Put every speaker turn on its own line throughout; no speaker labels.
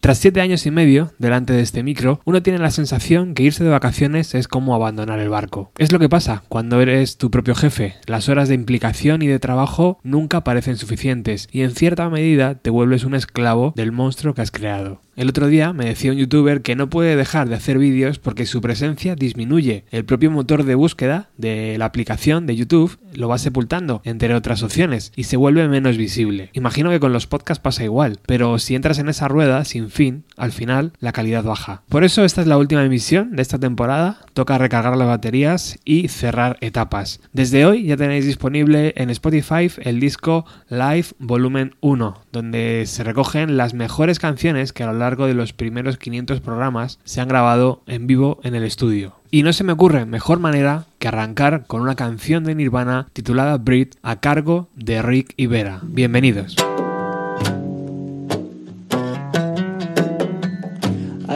Tras siete años y medio delante de este micro, uno tiene la sensación que irse de vacaciones es como abandonar el barco. Es lo que pasa cuando eres tu propio jefe. Las horas de implicación y de trabajo nunca parecen suficientes y en cierta medida te vuelves un esclavo del monstruo que has creado. El otro día me decía un youtuber que no puede dejar de hacer vídeos porque su presencia disminuye. El propio motor de búsqueda de la aplicación de YouTube lo va sepultando, entre otras opciones, y se vuelve menos visible. Imagino que con los podcasts pasa igual, pero si entras en esa rueda sin fin, al final la calidad baja. Por eso esta es la última emisión de esta temporada, toca recargar las baterías y cerrar etapas. Desde hoy ya tenéis disponible en Spotify el disco Live Volumen 1, donde se recogen las mejores canciones que a lo largo de los primeros 500 programas se han grabado en vivo en el estudio. Y no se me ocurre mejor manera que arrancar con una canción de Nirvana titulada Breed a cargo de Rick Ibera. Bienvenidos.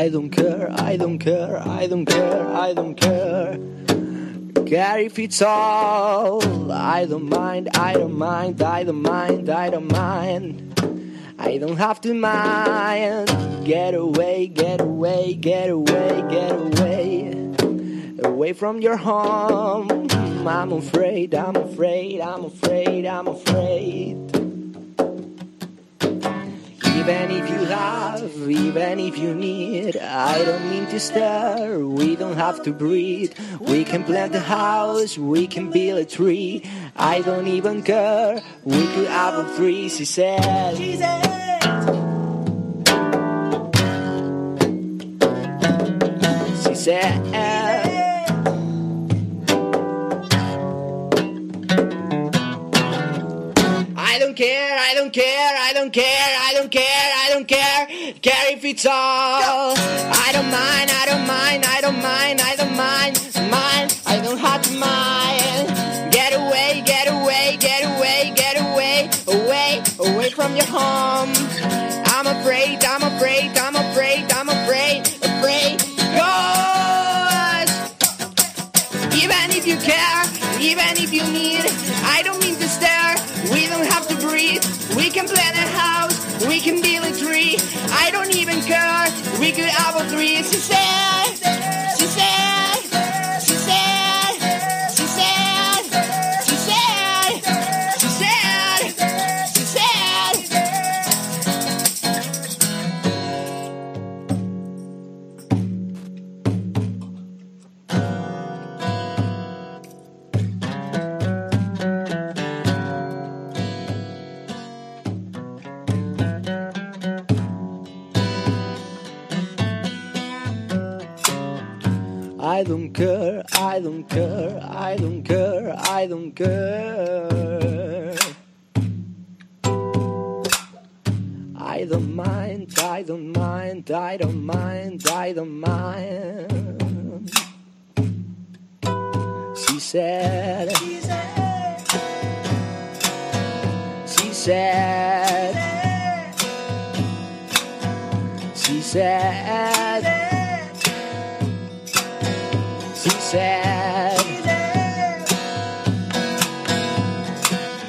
I don't care, I don't care, I don't care, I don't care. Care if it's all. I don't mind, I don't mind, I don't mind, I don't mind. I don't have to mind. Get away, get away, get away, get away. Away from your home. I'm afraid, I'm afraid, I'm afraid, I'm afraid. Even if you have, even if you need, I don't mean to stare. We don't have to breathe. We can plant a house, we can build a tree. I don't even care. We could have a tree, she said. She said. I don't care, I don't care, I don't care, care if. I don't mind, I don't mind, I We could have a said. She said. I don't care, I don't care, I don't care, I don't care. I don't mind, I don't mind, I don't mind, I don't mind. She said, she said, she said, she said. Said,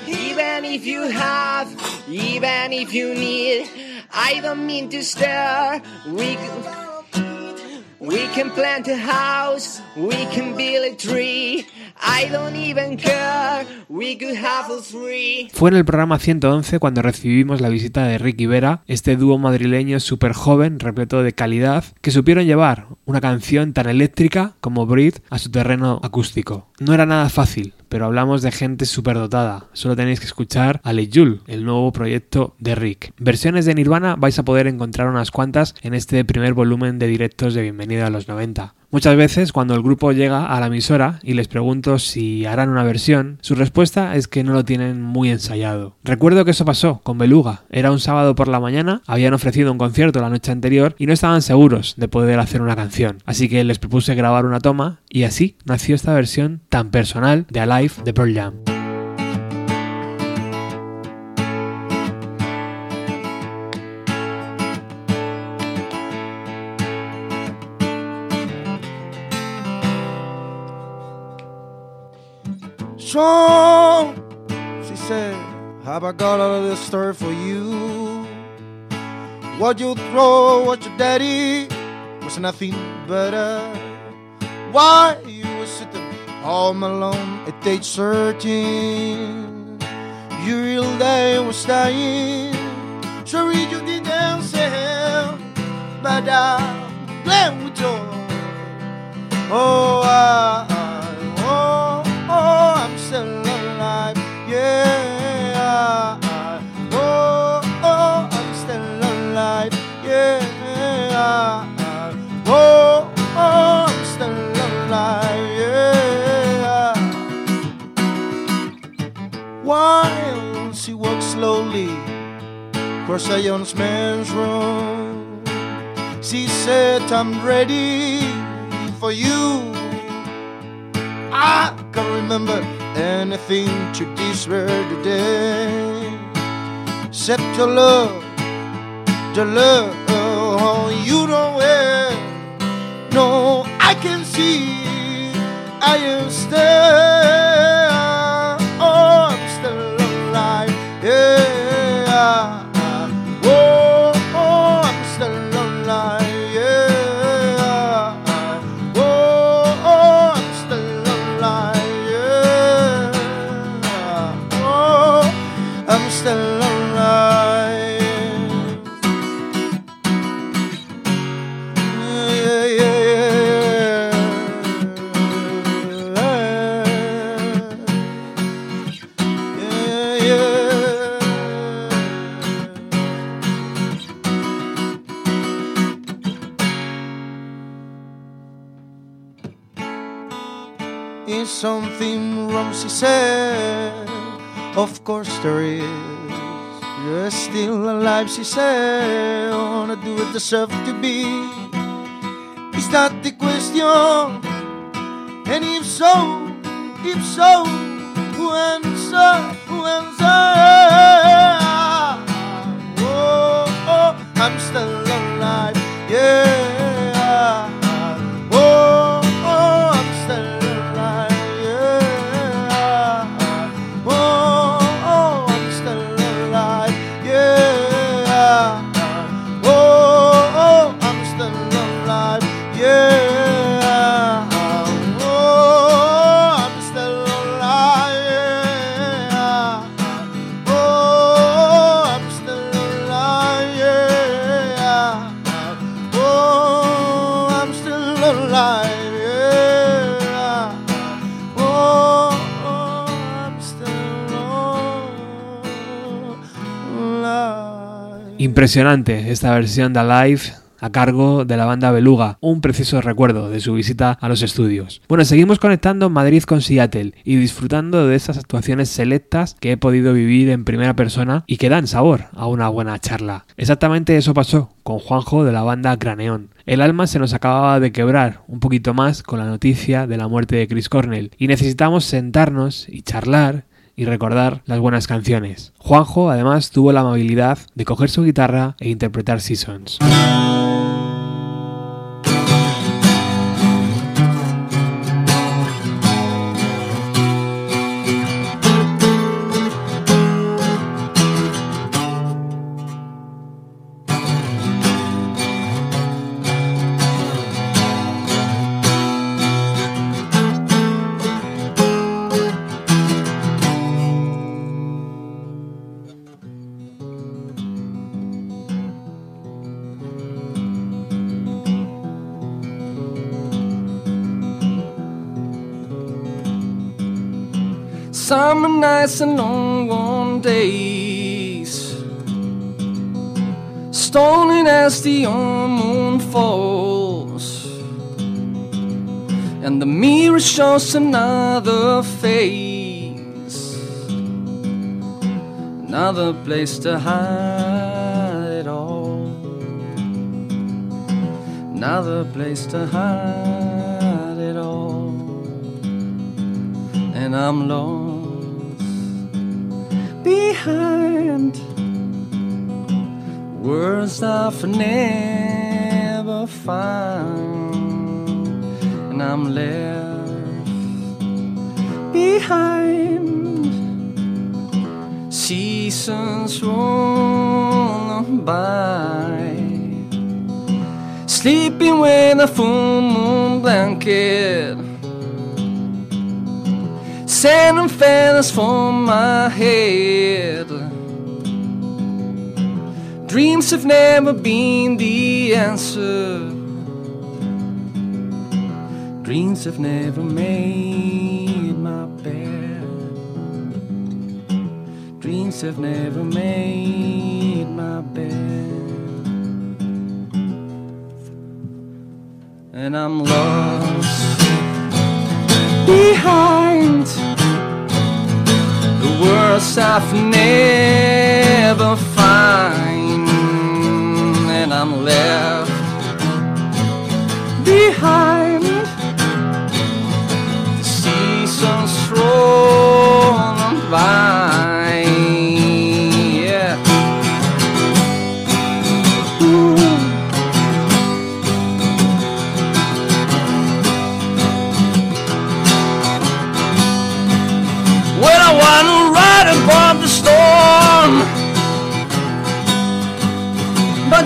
Even if you have, even if you need, I don't mean to stare. We, we can plant a house, we can build a tree. I don't even care, we could have a three.
Fue en el programa 111 cuando recibimos la visita de Ricky Vera, este dúo madrileño súper joven, repleto de calidad, que supieron llevar una canción tan eléctrica como Breathe a su terreno acústico. No era nada fácil, pero hablamos de gente superdotada. Solo tenéis que escuchar a Jul, el nuevo proyecto de Rick. Versiones de Nirvana vais a poder encontrar unas cuantas en este primer volumen de directos de Bienvenida a los 90. Muchas veces cuando el grupo llega a la emisora y les pregunto si harán una versión, su respuesta es que no lo tienen muy ensayado. Recuerdo que eso pasó con Beluga. Era un sábado por la mañana, habían ofrecido un concierto la noche anterior y no estaban seguros de poder hacer una canción. Así que les propuse grabar una toma y así nació esta versión tan personal de Alive de Pearl Jam.
Sean, she said, Have I got all of this story for you?
What you throw, what your daddy was nothing better. Why you were sitting home alone at age 13? Your real day was dying. Sorry you didn't say, but I'm playing with you. Oh, I, I- slowly across a young man's room, she said, I'm ready for you. I can't remember anything to this word today. Except your love, the love oh, you don't wear. No, I can see I am still, still she said. I Wanna do it deserve to be? Is that the question? And if so, if so, who answer? Who answer? Oh, oh, oh I'm still
Impresionante esta versión de Alive a cargo de la banda Beluga, un precioso recuerdo de su visita a los estudios. Bueno, seguimos conectando Madrid con Seattle y disfrutando de esas actuaciones selectas que he podido vivir en primera persona y que dan sabor a una buena charla. Exactamente eso pasó con Juanjo de la banda Craneón. El alma se nos acababa de quebrar un poquito más con la noticia de la muerte de Chris Cornell y necesitamos sentarnos y charlar y recordar las buenas canciones. Juanjo además tuvo la amabilidad de coger su guitarra e interpretar Seasons.
And long warm days. Stoning as the moon falls. And the mirror shows another face. Another place to hide it all. Another place to hide it all. And I'm lost behind. Words I've never found, and I'm left behind. Seasons roll by, sleeping with a full moon blanket, sand and feathers for my head. Dreams have never been the answer. Dreams have never made my bed. Dreams have never made my bed. And I'm lost behind words I've never find. And I'm left behind the seasons rolling by.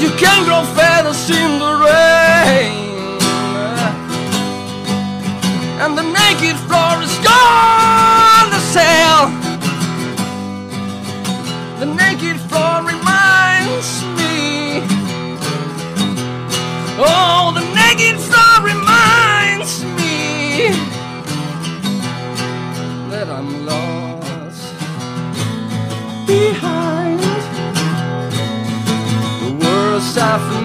You can't grow feathers in the rain, safo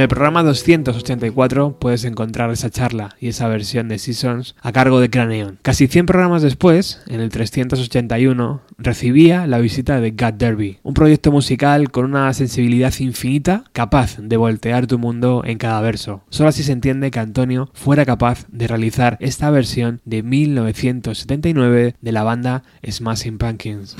En el programa 284 puedes encontrar esa charla y esa versión de Seasons a cargo de Craneon. Casi 100 programas después, en el 381, recibía la visita de God Derby, un proyecto musical con una sensibilidad infinita capaz de voltear tu mundo en cada verso. Solo así se entiende que Antonio fuera capaz de realizar esta versión de 1979 de la banda Smashing Pumpkins.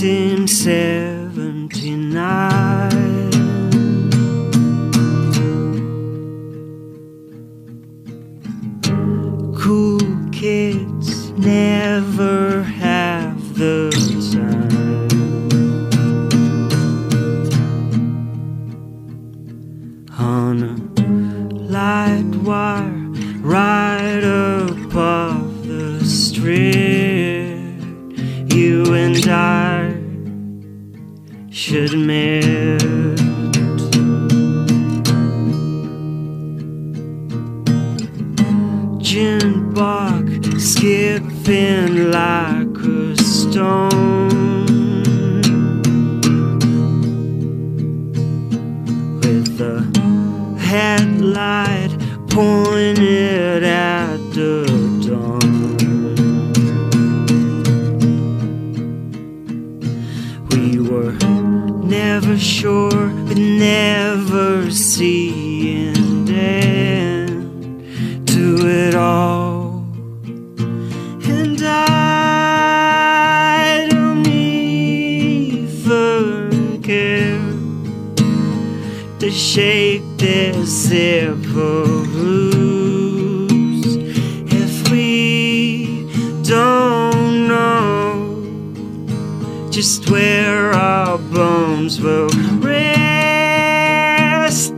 1979. To shake this simple blues if we don't know just where our bones will rest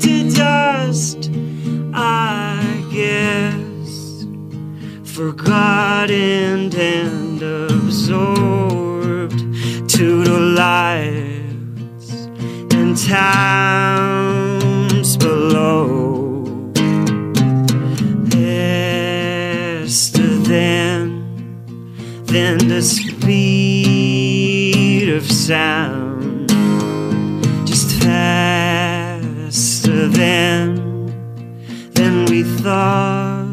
to dust, I guess, forgotten and absorbed to the lives and towns the speed of sound, just faster than than we thought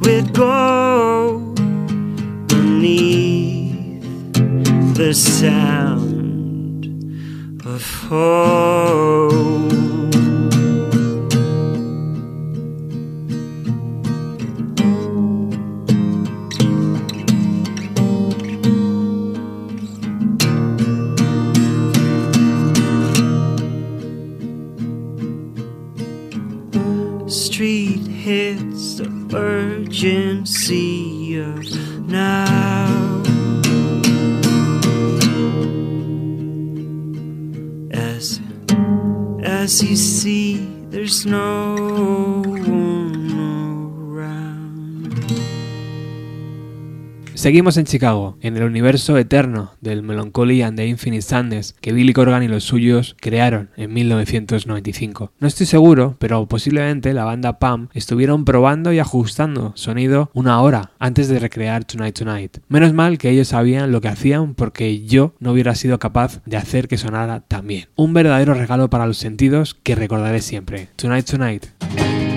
we'd go beneath the sound of home. You see, there's no
Seguimos en Chicago, en el universo eterno del Melancholy and the Infinite Sadness que Billy Corgan y los suyos crearon en 1995. No estoy seguro, pero posiblemente la banda Pam estuvieron probando y ajustando sonido una hora antes de recrear Tonight Tonight. Menos mal que ellos sabían lo que hacían porque yo no hubiera sido capaz de hacer que sonara tan bien. Un verdadero regalo para los sentidos que recordaré siempre. Tonight Tonight.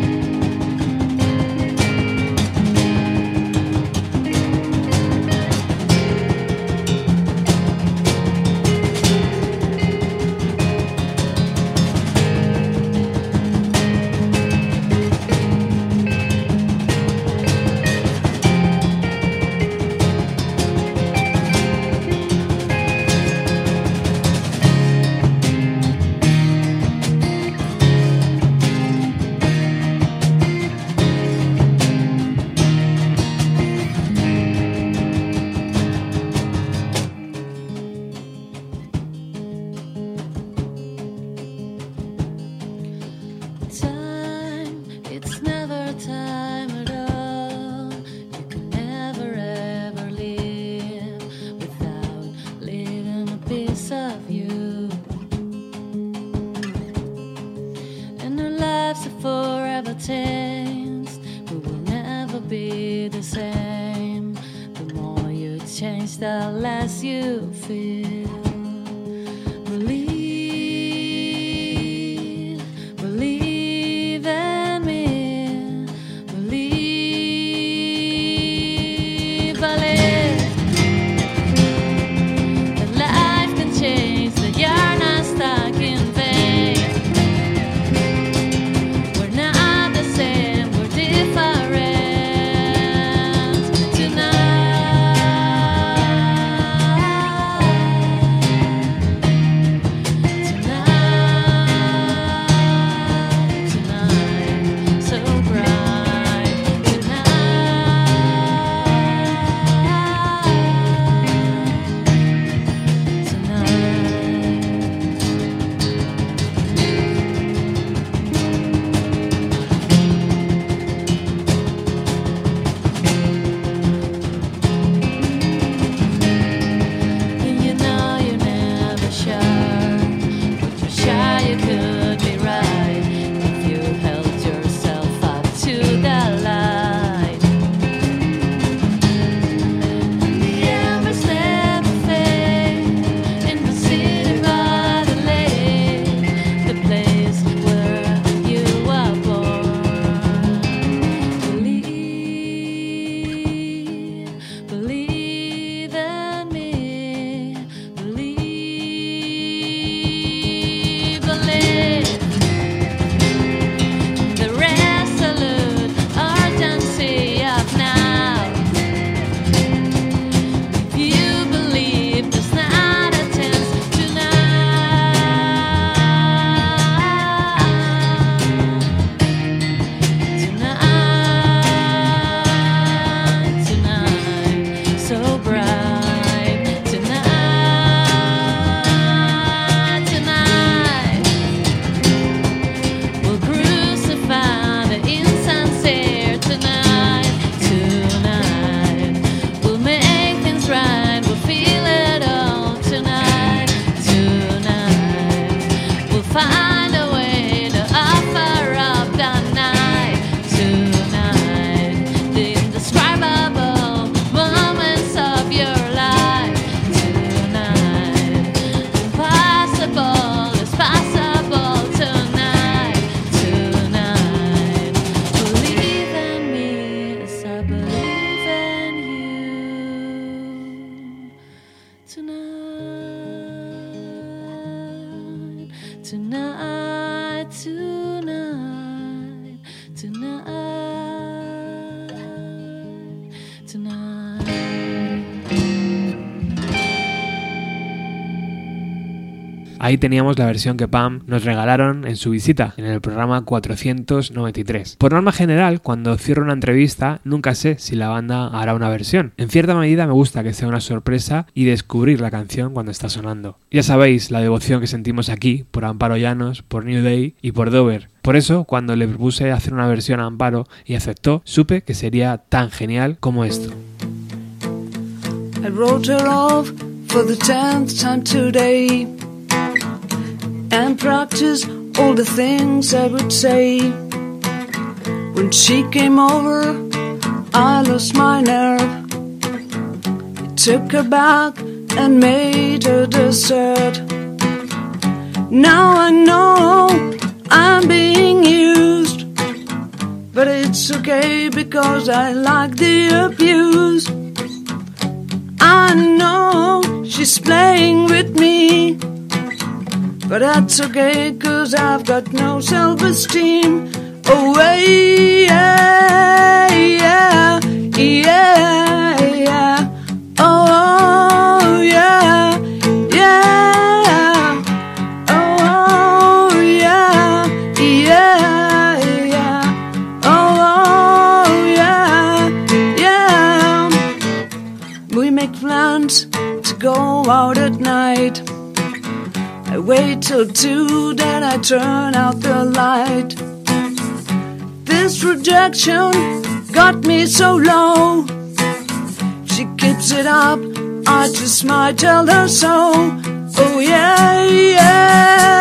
Change, the less you feel.
Ahí teníamos la versión que Pam nos regalaron en su visita en el programa 493. Por norma general, cuando cierro una entrevista, nunca sé si la banda hará una versión. En cierta medida me gusta que sea una sorpresa y descubrir la canción cuando está sonando. Ya sabéis la devoción que sentimos aquí por Amparo Llanos, por New Day y por Dover. Por eso, cuando le propuse hacer una versión a Amparo y aceptó, supe que sería tan genial como esto.
And practice all the things I would say. When she came over, I lost my nerve. It took her back and made her dessert. Now I know I'm being used, but it's okay because I like the abuse. I know she's playing with me. But that's okay, cause I've got no self esteem. Oh, yeah, yeah, yeah, yeah. Oh, yeah, yeah. Oh, yeah, yeah, yeah. Oh, yeah, yeah. We make plans to go out at night. I wait till two, then I turn out the light. This rejection got me so low. She keeps it up, I just might tell her so. Oh yeah, yeah,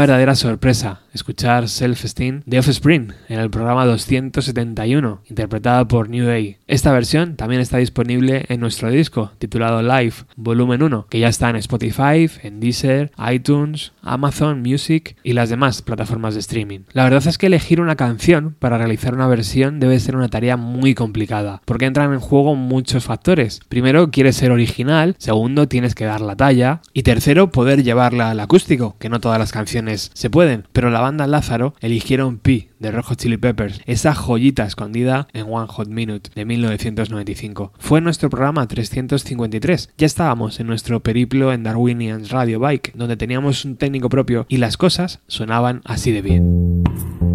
verdadera sorpresa escuchar Self Esteem de Offspring en el programa 271, interpretada por New Day. Esta versión también está disponible en nuestro disco, titulado Live, volumen 1, que ya está en Spotify, en Deezer, iTunes, Amazon Music y las demás plataformas de streaming. La verdad es que elegir una canción para realizar una versión debe ser una tarea muy complicada, porque entran en juego muchos factores. Primero, quieres ser original, segundo, tienes que dar la talla, y tercero, poder llevarla al acústico, que no todas las canciones se pueden, pero la banda Lázaro eligieron Pi de Rojo Chili Peppers, esa joyita escondida en One Hot Minute de 1995. Fue nuestro programa 353. Ya estábamos en nuestro periplo en Darwinian Radio Bike, donde teníamos un técnico propio y las cosas sonaban así de bien.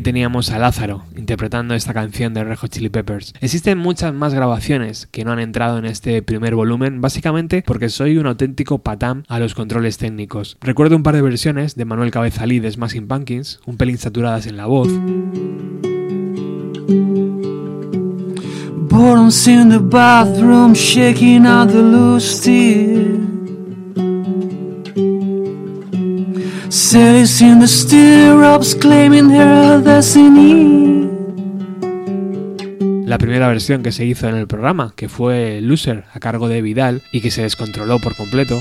Teníamos a Lázaro interpretando esta canción de Red Hot Chili Peppers. Existen muchas más grabaciones que no han entrado en este primer volumen, básicamente porque soy un auténtico patán a los controles técnicos. Recuerdo un par de versiones de Manuel Cabezalí de Smashing Pumpkins, un pelín saturadas en la voz.
Sally's in the stirrups, claiming her destiny.
La primera versión que se hizo en el programa, que fue Loser a cargo de Vidal y que se descontroló por completo.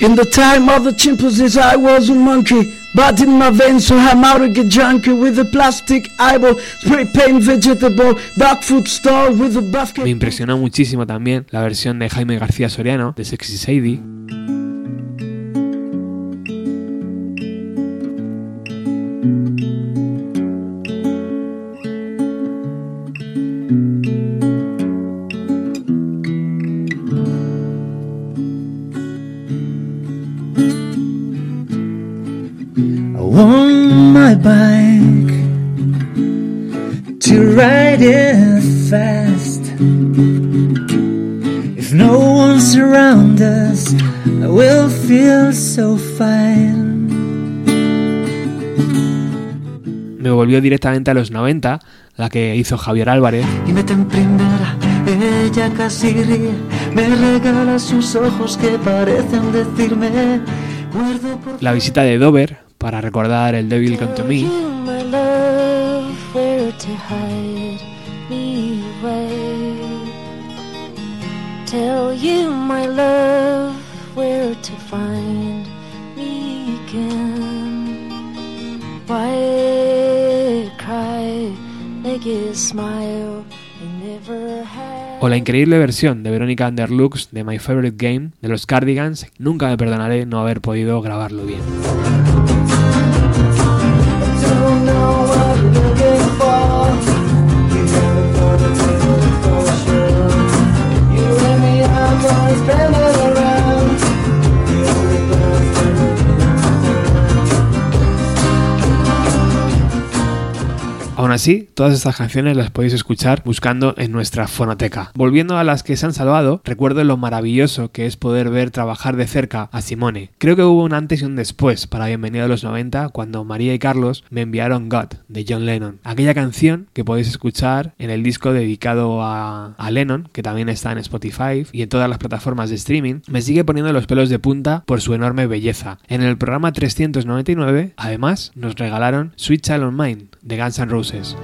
In the time of the chimpanzees, I was a monkey. But in my veins, so I'm out to get junkie with a plastic eyeball, spray paint vegetable, dog food store with a basket.
Me impresionó muchísimo también la versión de Jaime García Soriano de Sexy Sadie.
If no one's around us, I will feel so fine.
Me volvió directamente a los 90, la que hizo Javier Álvarez.
Y mete en primera, ella casi ríe, me regala sus ojos que parecen decirme, guardo por
La visita de Dover para recordar el Devil Come to me O la increíble versión de Verónica Underlux de My Favorite Game de los Cardigans. Nunca me perdonaré no haber podido grabarlo bien. Aún así, todas estas canciones las podéis escuchar buscando en nuestra fonoteca. Volviendo a las que se han salvado, recuerdo lo maravilloso que es poder ver trabajar de cerca a Simone. Creo que hubo un antes y un después para Bienvenido a los 90 cuando María y Carlos me enviaron God de John Lennon. Aquella canción que podéis escuchar en el disco dedicado a, Lennon, que también está en Spotify y en todas las plataformas de streaming, me sigue poniendo los pelos de punta por su enorme belleza. En el programa 399, además, nos regalaron Sweet Child of Mine de Guns N' Roses.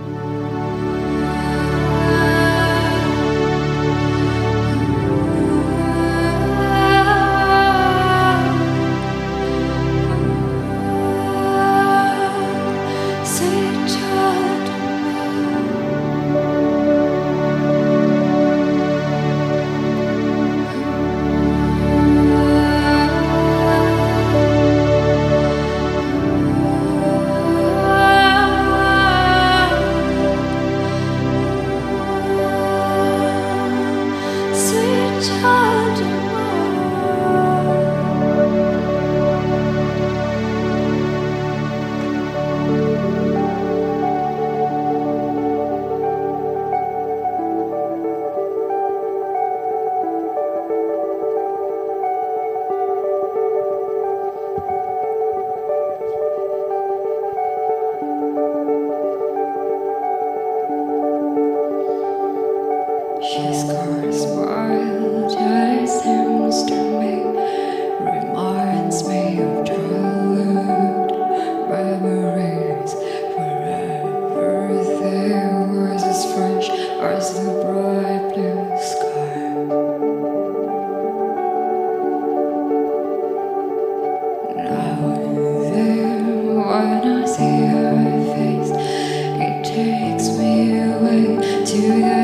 takes me away to the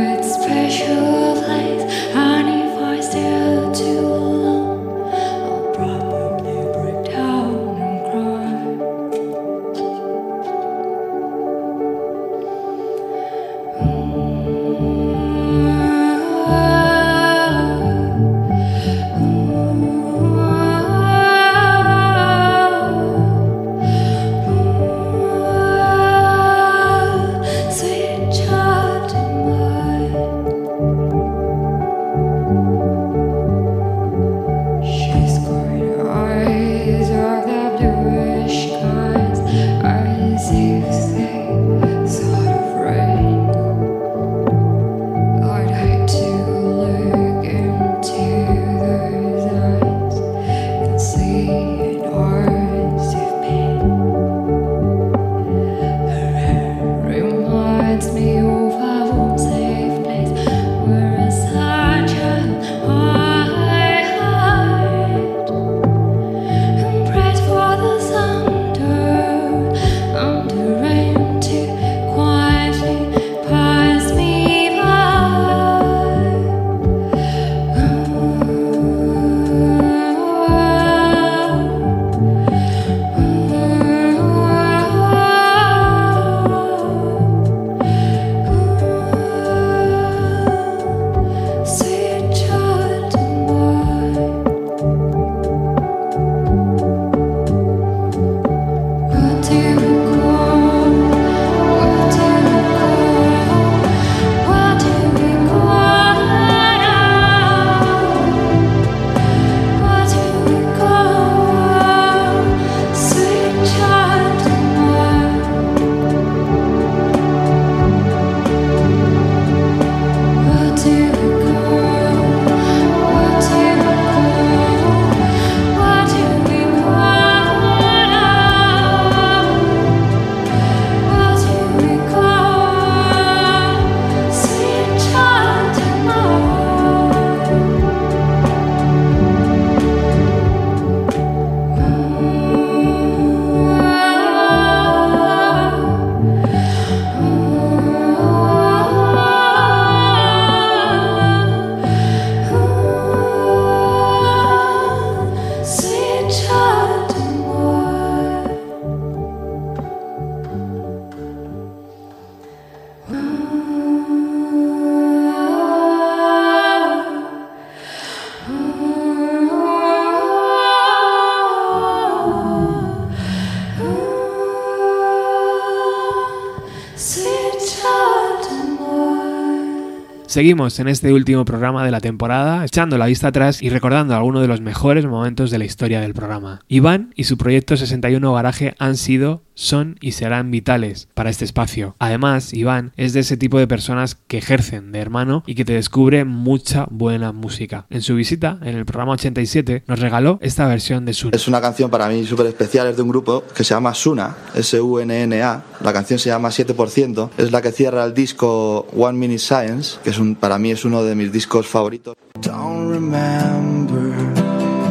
Seguimos en este último programa de la temporada, echando la vista atrás y recordando algunos de los mejores momentos de la historia del programa. Iván y su proyecto 61 Garaje han sido son y serán vitales para este espacio. Además, Iván es de ese tipo de personas que ejercen de hermano y que te descubre mucha buena música. En su visita, en el programa 87, nos regaló esta versión de Suna.
Es una canción para mí súper especial, es de un grupo que se llama Suna, S-U-N-N-A. La canción se llama 7%, es la que cierra el disco One Minute Science, que es un, para mí es uno de mis discos favoritos.
Don't remember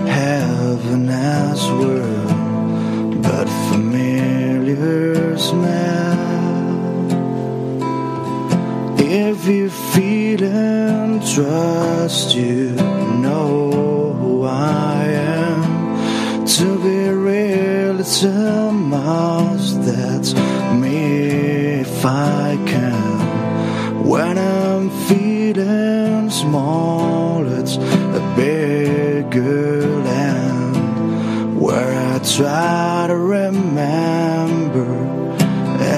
heaven as smell. If you feel and trust, you know who I am. To be real, it's a must. That's me if I can. When I'm feeling small, it's a bigger land where I try to remember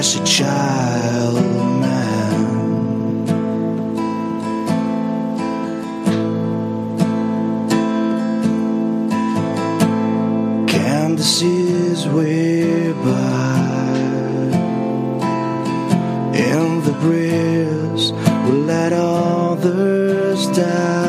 as a child man. Candace is way by in the breeze we let others die.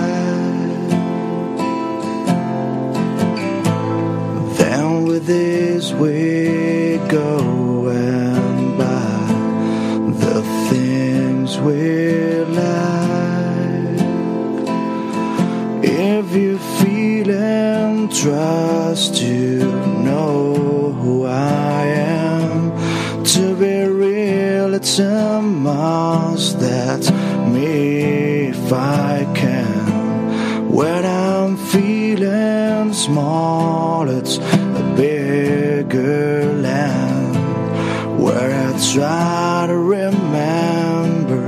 Trust, you know who I am. To be real, it's a must. That's me if I can. When I'm feeling small, it's a bigger land where I try to remember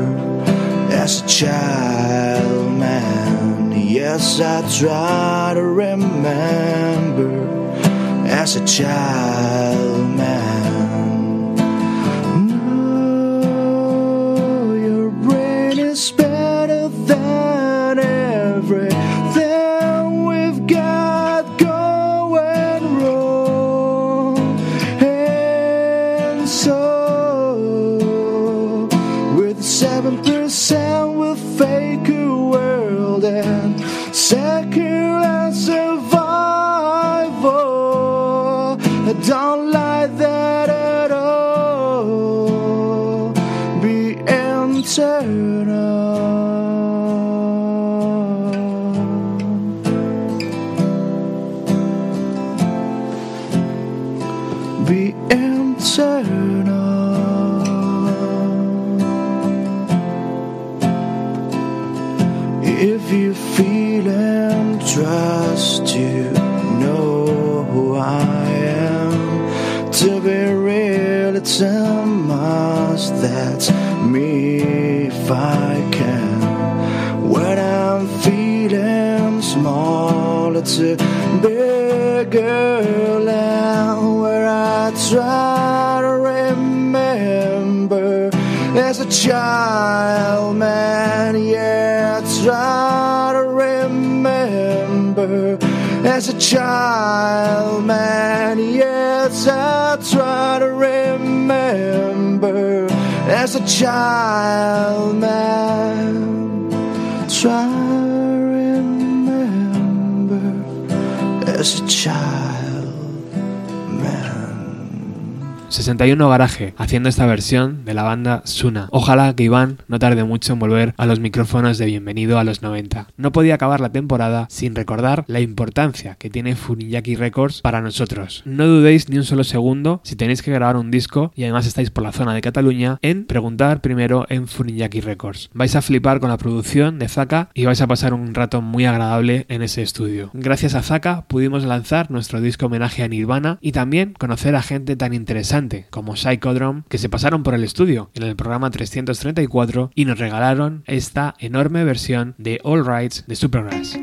as a child Yes, I try to remember as a child If you feel and trust, you know who I am. To be real, it's a must. That's me if I can. When I'm feeling small, it's a bigger land where I try to remember as a child, man. Yeah, try to remember as a child, man. Yes, I try to remember as a child, man. Try to remember as a child,
61 Garaje, haciendo esta versión de la banda Suna. Ojalá que Iván no tarde mucho en volver a los micrófonos de Bienvenido a los 90. No podía acabar la temporada sin recordar la importancia que tiene Funiyaki Records para nosotros. No dudéis ni un solo segundo si tenéis que grabar un disco y además estáis por la zona de Cataluña en preguntar primero en Funiyaki Records. Vais a flipar con la producción de Zaka y vais a pasar un rato muy agradable en ese estudio. Gracias a Zaka pudimos lanzar nuestro disco homenaje a Nirvana y también conocer a gente tan interesante como Psychodrome que se pasaron por el estudio en el programa 334 y nos regalaron esta enorme versión de All Rights de Supergrass.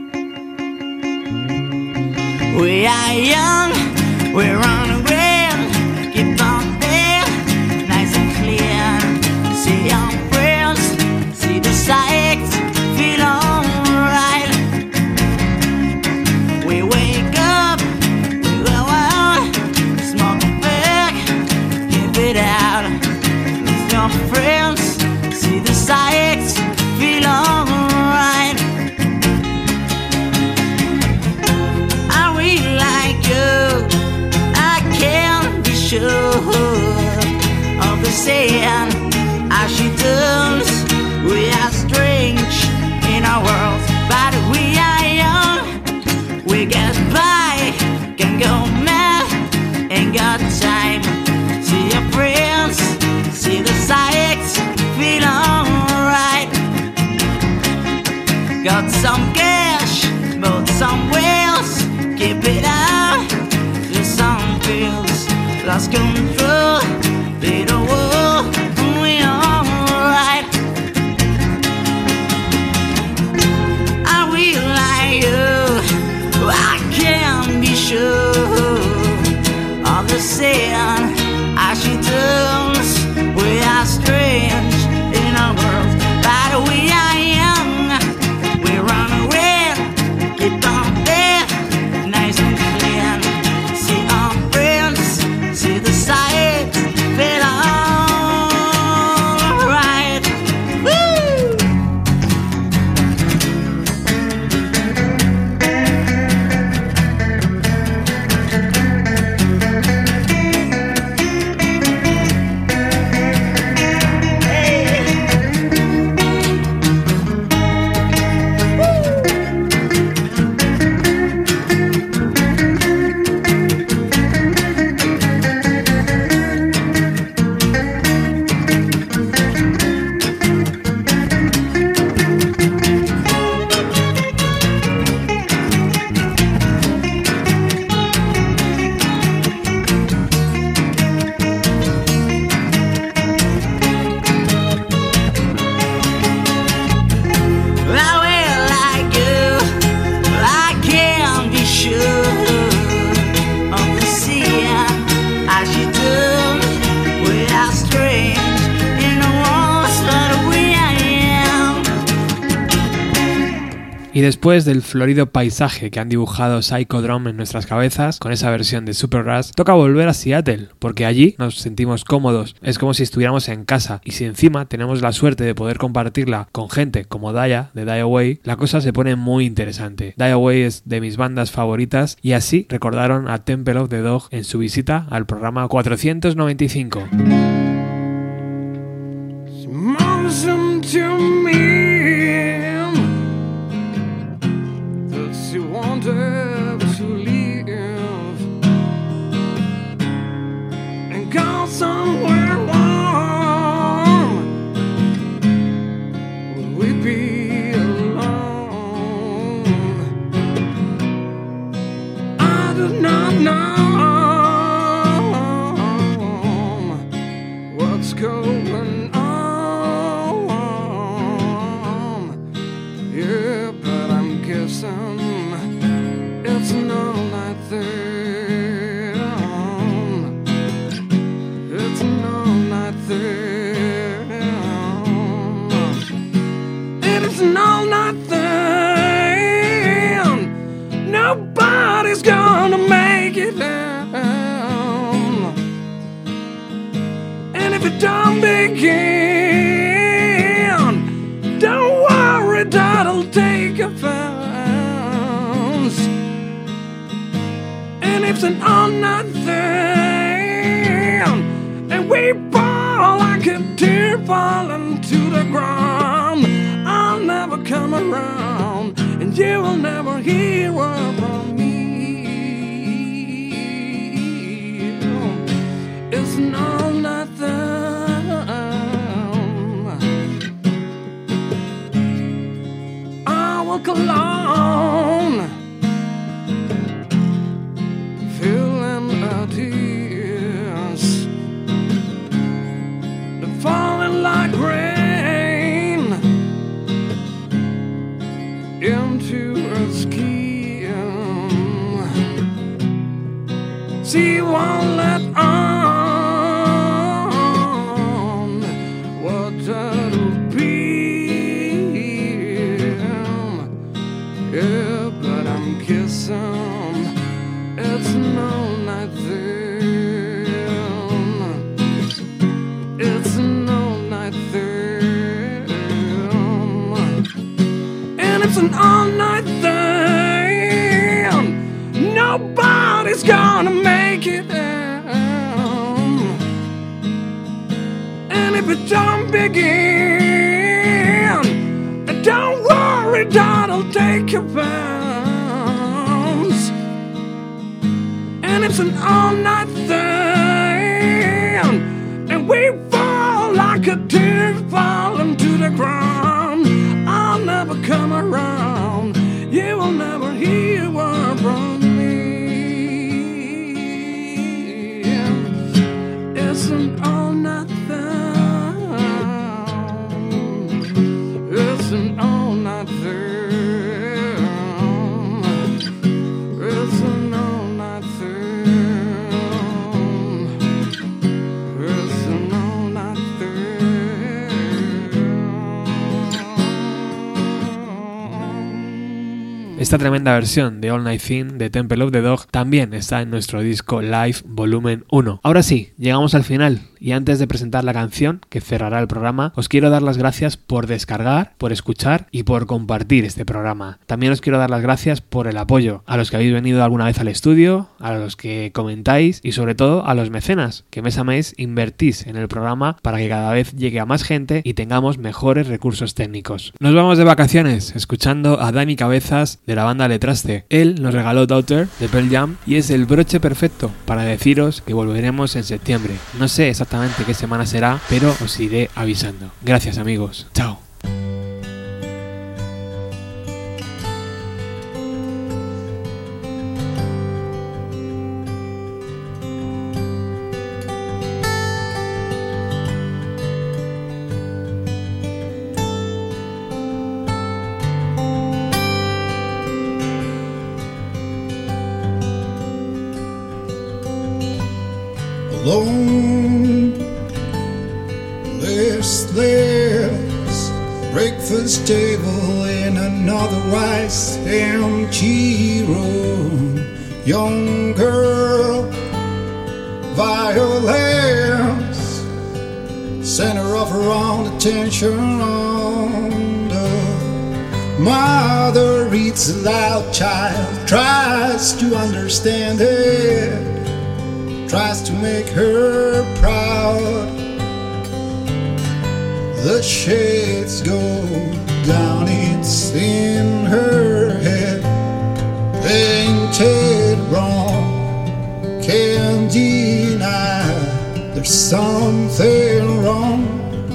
Después del florido paisaje que han dibujado Psychodrome en nuestras cabezas con esa versión de Supergrass, toca volver a Seattle, porque allí nos sentimos cómodos, es como si estuviéramos en casa, y si encima tenemos la suerte de poder compartirla con gente como Daya de Die Away, la cosa se pone muy interesante. Die Away es de mis bandas favoritas y así recordaron a Temple of the Dog en su visita al programa 495.
Esta tremenda versión de All Night Thing de Temple of the Dog también está en nuestro disco Live Volumen 1. Ahora sí, llegamos al final y antes de presentar la canción que cerrará el programa, os quiero dar las gracias por descargar, por escuchar y por compartir este programa. También os quiero dar las gracias por el apoyo a los que habéis venido alguna vez al estudio, a los que comentáis y sobre todo a los mecenas que mes a invertís en el programa para que cada vez llegue a más gente y tengamos mejores recursos técnicos. Nos vamos de vacaciones escuchando a Dani Cabezas de la banda Letraste. Él nos regaló Daughter de Pearl Jam y es el broche perfecto para deciros que volveremos en septiembre. No sé exactamente qué semana será, pero os iré avisando. Gracias amigos. Chao.
Mother reads aloud, child tries to understand it tries to make her proud. The shades go down, it's in her head, painted wrong. Can't deny there's something wrong.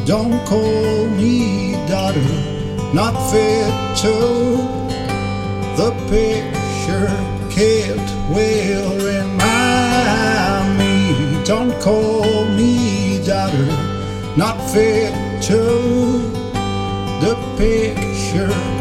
Don't call me daughter, not fit to the picture kept well in mind me. Don't call me daughter, not fit to the picture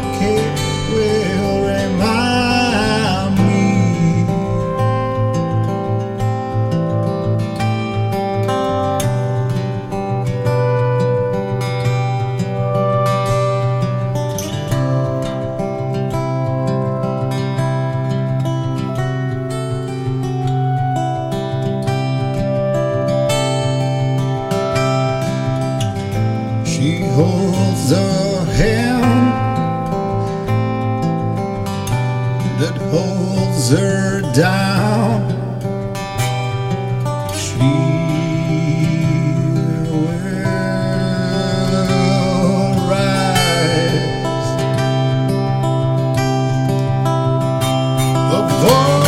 voz.